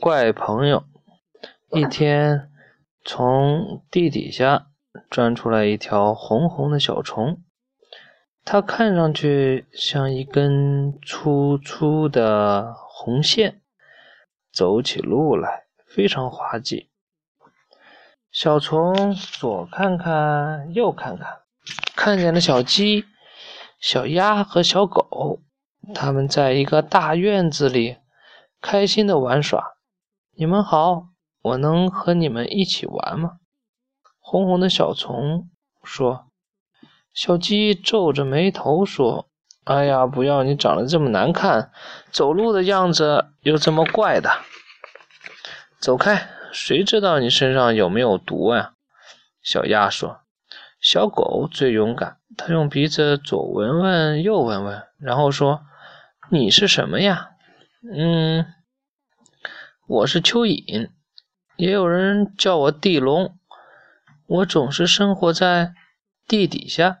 怪朋友。一天，从地底下钻出来一条红红的小虫，它看上去像一根粗粗的红线，走起路来非常滑稽。小虫左看看，右看看，看见了小鸡、小鸭和小狗。他们在一个大院子里开心的玩耍。你们好，我能和你们一起玩吗？红红的小虫说。小鸡皱着眉头说：“哎呀，不要！你长得这么难看，走路的样子又这么怪的，走开！谁知道你身上有没有毒呀？”小鸭说。小狗最勇敢，它用鼻子左闻闻，右闻闻，然后说。你是什么呀？嗯，我是蚯蚓，也有人叫我地龙。我总是生活在地底下，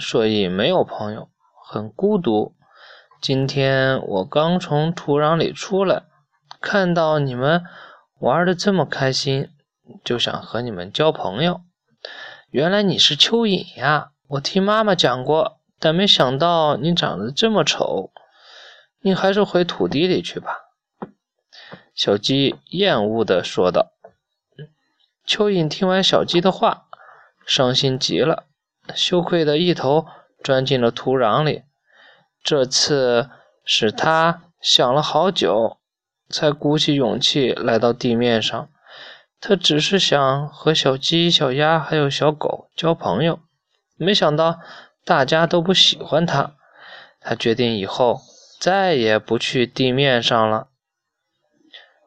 所以没有朋友，很孤独。今天我刚从土壤里出来，看到你们玩的这么开心，就想和你们交朋友。原来你是蚯蚓呀！我听妈妈讲过，但没想到你长得这么丑。你还是回土地里去吧。”小鸡厌恶地说道。蚯蚓听完小鸡的话，伤心极了，羞愧的一头钻进了土壤里。这次是他想了好久，才鼓起勇气来到地面上。他只是想和小鸡、小鸭还有小狗交朋友，没想到大家都不喜欢他。他决定以后。再也不去地面上了。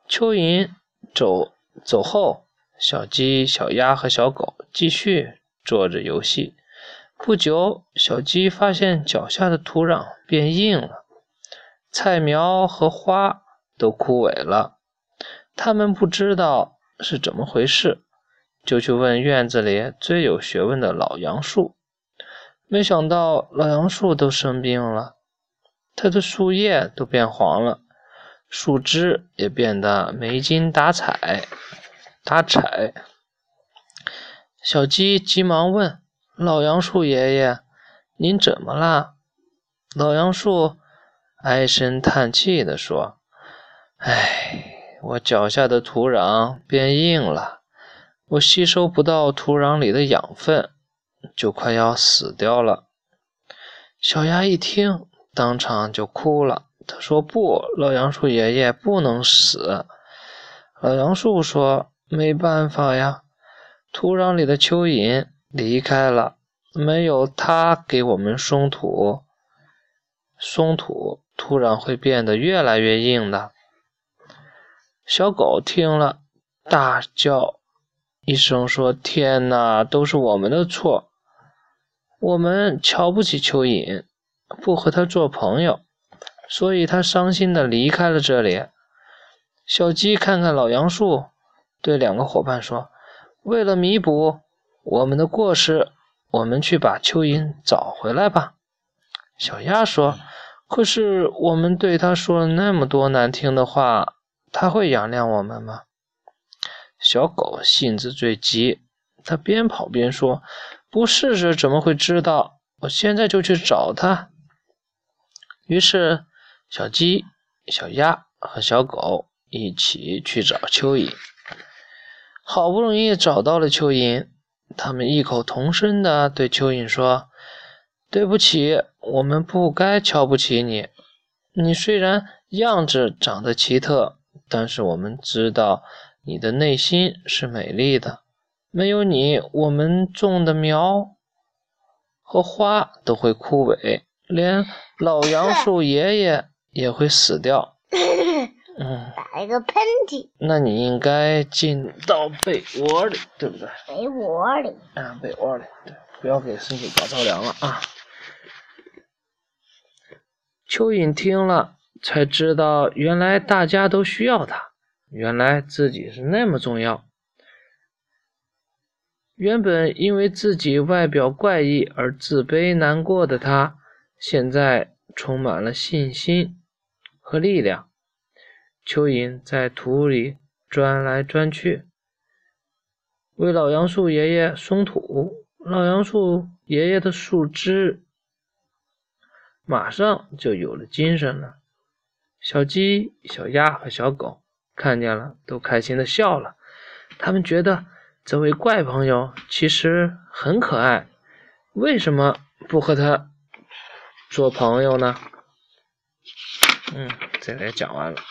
蚯蚓走走后，小鸡、小鸭和小狗继续做着游戏。不久，小鸡发现脚下的土壤变硬了，菜苗和花都枯萎了。他们不知道是怎么回事，就去问院子里最有学问的老杨树。没想到，老杨树都生病了。它的树叶都变黄了，树枝也变得没精打采。打采，小鸡急忙问老杨树爷爷：“您怎么了？”老杨树唉声叹气地说：“唉，我脚下的土壤变硬了，我吸收不到土壤里的养分，就快要死掉了。”小鸭一听。当场就哭了。他说：“不，老杨树爷爷不能死。”老杨树说：“没办法呀，土壤里的蚯蚓离开了，没有它给我们松土，松土土壤会变得越来越硬的。”小狗听了，大叫一声说：“天哪，都是我们的错，我们瞧不起蚯蚓。”不和他做朋友，所以他伤心的离开了这里。小鸡看看老杨树，对两个伙伴说：“为了弥补我们的过失，我们去把蚯蚓找回来吧。”小鸭说：“可是我们对他说了那么多难听的话，他会原谅我们吗？”小狗性子最急，它边跑边说：“不试试怎么会知道？我现在就去找他。”于是，小鸡、小鸭和小狗一起去找蚯蚓。好不容易找到了蚯蚓，他们异口同声地对蚯蚓说：“对不起，我们不该瞧不起你。你虽然样子长得奇特，但是我们知道你的内心是美丽的。没有你，我们种的苗和花都会枯萎。”连老杨树爷爷也会死掉。嗯，打一个喷嚏。那你应该进到被窝里，对不对？被窝里。啊，被窝里。对，不要给身体搞着凉了啊。蚯蚓听了，才知道原来大家都需要它，原来自己是那么重要。原本因为自己外表怪异而自卑难过的他。现在充满了信心和力量。蚯蚓在土里钻来钻去，为老杨树爷爷松土。老杨树爷爷的树枝马上就有了精神了。小鸡、小鸭和小狗看见了，都开心的笑了。他们觉得这位怪朋友其实很可爱，为什么不和他做朋友呢？嗯，这个也讲完了。